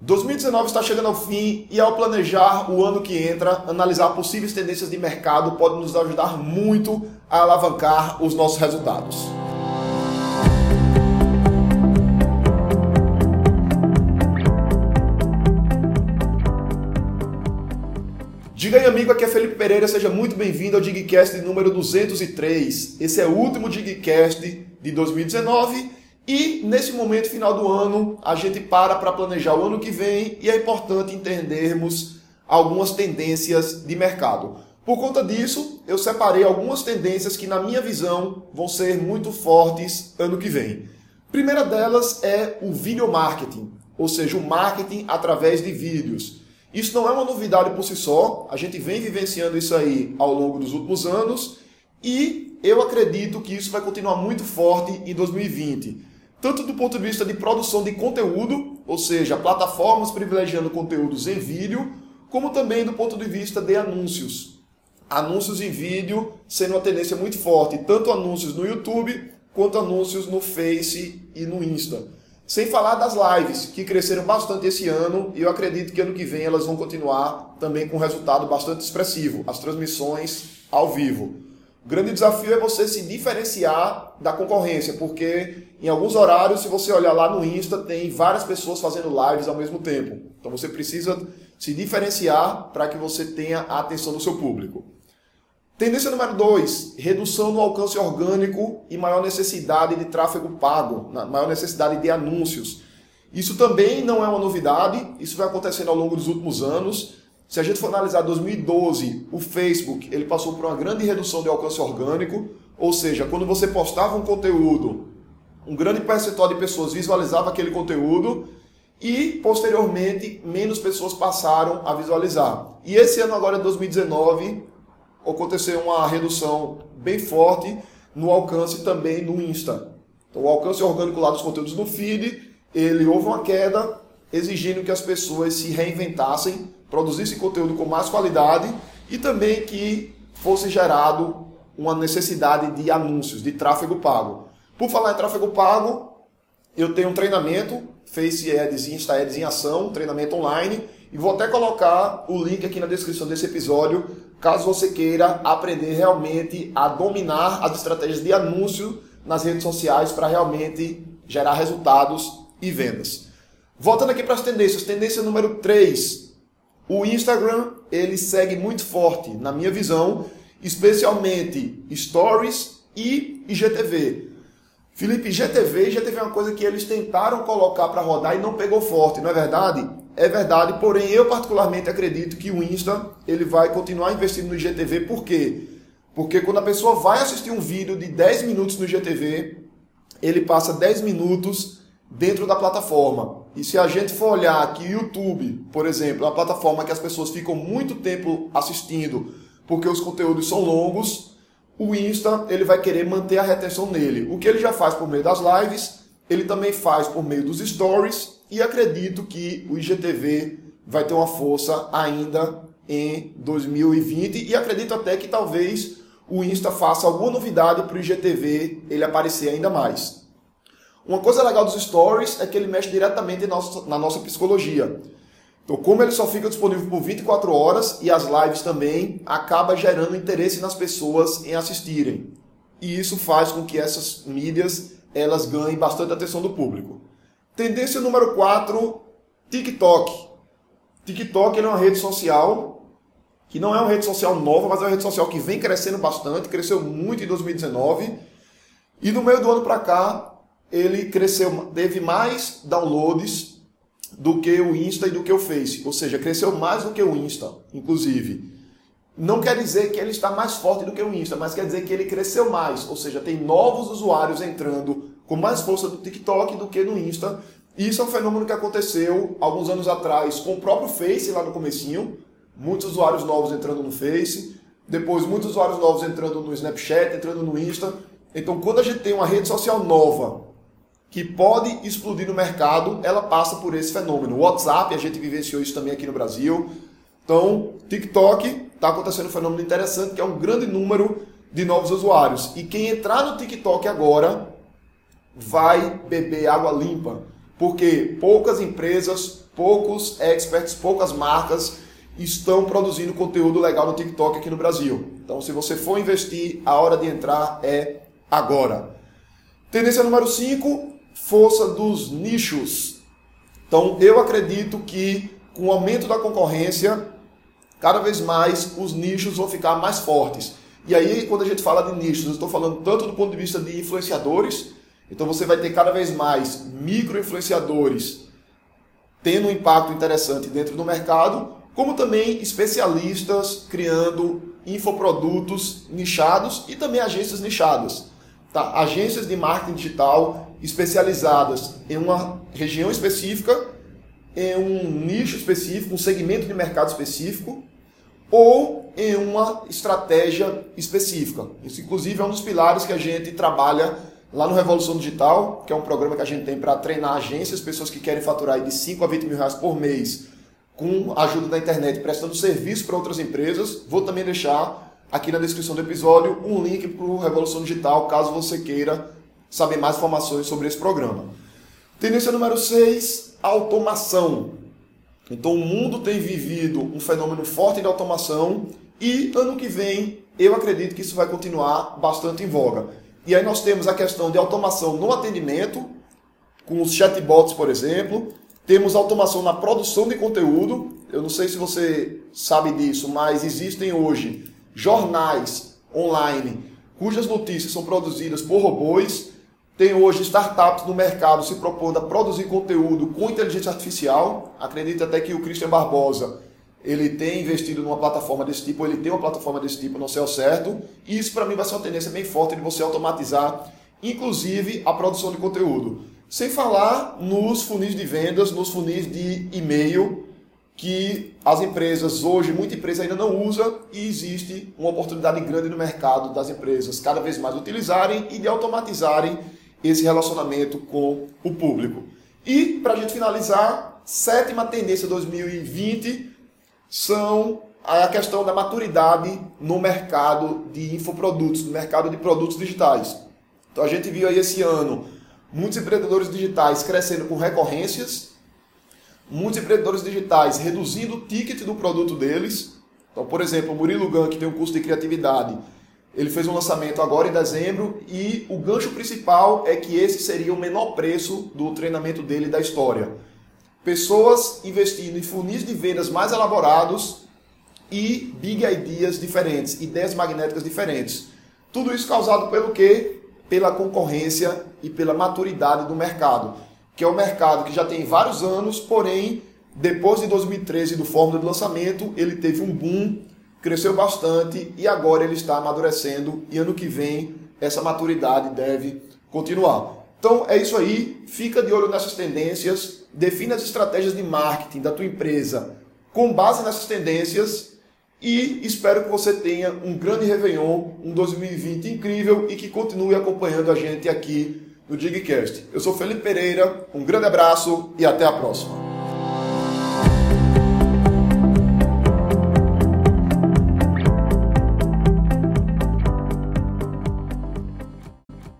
2019 está chegando ao fim e ao planejar o ano que entra, analisar possíveis tendências de mercado pode nos ajudar muito a alavancar os nossos resultados. Diga aí, amigo, aqui é Felipe Pereira, seja muito bem-vindo ao Digcast número 203. Esse é o último Digcast de 2019 e nesse momento final do ano, a gente para para planejar o ano que vem e é importante entendermos algumas tendências de mercado. Por conta disso, eu separei algumas tendências que, na minha visão, vão ser muito fortes ano que vem. Primeira delas é o video marketing, ou seja, o marketing através de vídeos. Isso não é uma novidade por si só, a gente vem vivenciando isso aí ao longo dos últimos anos e eu acredito que isso vai continuar muito forte em 2020 tanto do ponto de vista de produção de conteúdo, ou seja, plataformas privilegiando conteúdos em vídeo, como também do ponto de vista de anúncios. Anúncios em vídeo sendo uma tendência muito forte, tanto anúncios no YouTube quanto anúncios no Face e no Insta. Sem falar das lives, que cresceram bastante esse ano e eu acredito que ano que vem elas vão continuar também com um resultado bastante expressivo, as transmissões ao vivo. O grande desafio é você se diferenciar da concorrência, porque em alguns horários, se você olhar lá no Insta, tem várias pessoas fazendo lives ao mesmo tempo. Então você precisa se diferenciar para que você tenha a atenção do seu público. Tendência número 2, redução no alcance orgânico e maior necessidade de tráfego pago, maior necessidade de anúncios. Isso também não é uma novidade, isso vai acontecendo ao longo dos últimos anos. Se a gente for analisar 2012, o Facebook ele passou por uma grande redução de alcance orgânico, ou seja, quando você postava um conteúdo, um grande percentual de pessoas visualizava aquele conteúdo e posteriormente menos pessoas passaram a visualizar. E esse ano agora, 2019, aconteceu uma redução bem forte no alcance também no Insta. Então, o alcance orgânico lá dos conteúdos no feed, ele houve uma queda, exigindo que as pessoas se reinventassem produzisse conteúdo com mais qualidade e também que fosse gerado uma necessidade de anúncios, de tráfego pago. Por falar em tráfego pago, eu tenho um treinamento, Face Ads e Insta Ads em ação, treinamento online, e vou até colocar o link aqui na descrição desse episódio, caso você queira aprender realmente a dominar as estratégias de anúncio nas redes sociais para realmente gerar resultados e vendas. Voltando aqui para as tendências, tendência número 3, o Instagram, ele segue muito forte, na minha visão, especialmente Stories e IGTV. Felipe, IGTV, IGTV é uma coisa que eles tentaram colocar para rodar e não pegou forte, não é verdade? É verdade, porém eu particularmente acredito que o Insta ele vai continuar investindo no IGTV, por quê? Porque quando a pessoa vai assistir um vídeo de 10 minutos no IGTV, ele passa 10 minutos dentro da plataforma. E se a gente for olhar que YouTube, por exemplo, é uma plataforma que as pessoas ficam muito tempo assistindo porque os conteúdos são longos, o Insta ele vai querer manter a retenção nele. O que ele já faz por meio das lives, ele também faz por meio dos stories e acredito que o IGTV vai ter uma força ainda em 2020 e acredito até que talvez o Insta faça alguma novidade para o IGTV ele aparecer ainda mais. Uma coisa legal dos stories é que ele mexe diretamente na nossa psicologia. Então, como ele só fica disponível por 24 horas e as lives também, acaba gerando interesse nas pessoas em assistirem. E isso faz com que essas mídias elas ganhem bastante atenção do público. Tendência número 4, TikTok. TikTok é uma rede social que não é uma rede social nova, mas é uma rede social que vem crescendo bastante, cresceu muito em 2019. E no meio do ano para cá, ele cresceu, teve mais downloads do que o Insta e do que o Face, ou seja, cresceu mais do que o Insta, inclusive. Não quer dizer que ele está mais forte do que o Insta, mas quer dizer que ele cresceu mais, ou seja, tem novos usuários entrando com mais força no TikTok do que no Insta. Isso é um fenômeno que aconteceu alguns anos atrás com o próprio Face lá no comecinho, muitos usuários novos entrando no Face, depois muitos usuários novos entrando no Snapchat, entrando no Insta. Então, quando a gente tem uma rede social nova que pode explodir no mercado, ela passa por esse fenômeno. O WhatsApp, a gente vivenciou isso também aqui no Brasil. Então, TikTok está acontecendo um fenômeno interessante, que é um grande número de novos usuários. E quem entrar no TikTok agora vai beber água limpa, porque poucas empresas, poucos experts, poucas marcas estão produzindo conteúdo legal no TikTok aqui no Brasil. Então, se você for investir, a hora de entrar é agora. Tendência número 5, força dos nichos. Então, eu acredito que com o aumento da concorrência, cada vez mais os nichos vão ficar mais fortes. E aí, quando a gente fala de nichos, eu estou falando tanto do ponto de vista de influenciadores, então você vai ter cada vez mais micro-influenciadores tendo um impacto interessante dentro do mercado, como também especialistas criando infoprodutos nichados e também agências nichadas. Tá? Agências de marketing digital especializadas em uma região específica, em um nicho específico, um segmento de mercado específico, ou em uma estratégia específica. Isso, inclusive, é um dos pilares que a gente trabalha lá no Revolução Digital, que é um programa que a gente tem para treinar agências, pessoas que querem faturar de 5 a 20 mil reais por mês com ajuda da internet, prestando serviço para outras empresas. Vou também deixar aqui na descrição do episódio um link para o Revolução Digital, caso você queira saber mais informações sobre esse programa. Tendência número 6, automação. Então o mundo tem vivido um fenômeno forte de automação e ano que vem eu acredito que isso vai continuar bastante em voga. E aí nós temos a questão de automação no atendimento, com os chatbots, por exemplo. Temos automação na produção de conteúdo. Eu não sei se você sabe disso, mas existem hoje jornais online cujas notícias são produzidas por robôs. Tem hoje startups no mercado se propondo a produzir conteúdo com inteligência artificial. Acredito até que o Christian Barbosa ele tem investido numa plataforma desse tipo, ele tem uma plataforma desse tipo, sei ao certo. E isso para mim vai ser uma tendência bem forte de você automatizar, inclusive a produção de conteúdo. Sem falar nos funis de vendas, nos funis de e-mail, que as empresas hoje, muita empresa ainda não usa e existe uma oportunidade grande no mercado das empresas cada vez mais utilizarem e de automatizarem esse relacionamento com o público. E, para a gente finalizar, sétima tendência 2020 são a questão da maturidade no mercado de infoprodutos, no mercado de produtos digitais. Então a gente viu aí esse ano muitos empreendedores digitais crescendo com recorrências, muitos empreendedores digitais reduzindo o ticket do produto deles. Então, por exemplo, o Murilo Gan, que tem um curso de criatividade, ele fez um lançamento agora em dezembro e o gancho principal é que esse seria o menor preço do treinamento dele da história pessoas investindo em funis de vendas mais elaborados e big ideas diferentes, ideias magnéticas diferentes. Tudo isso causado pelo quê? Pela concorrência e pela maturidade do mercado, que é um mercado que já tem vários anos, porém, depois de 2013 do fórmula de lançamento, ele teve um boom, cresceu bastante e agora ele está amadurecendo e ano que vem essa maturidade deve continuar. Então é isso aí, fica de olho nessas tendências, define as estratégias de marketing da tua empresa com base nessas tendências e espero que você tenha um grande Réveillon, um 2020 incrível e que continue acompanhando a gente aqui no Digcast. Eu sou Felipe Pereira, um grande abraço e até a próxima.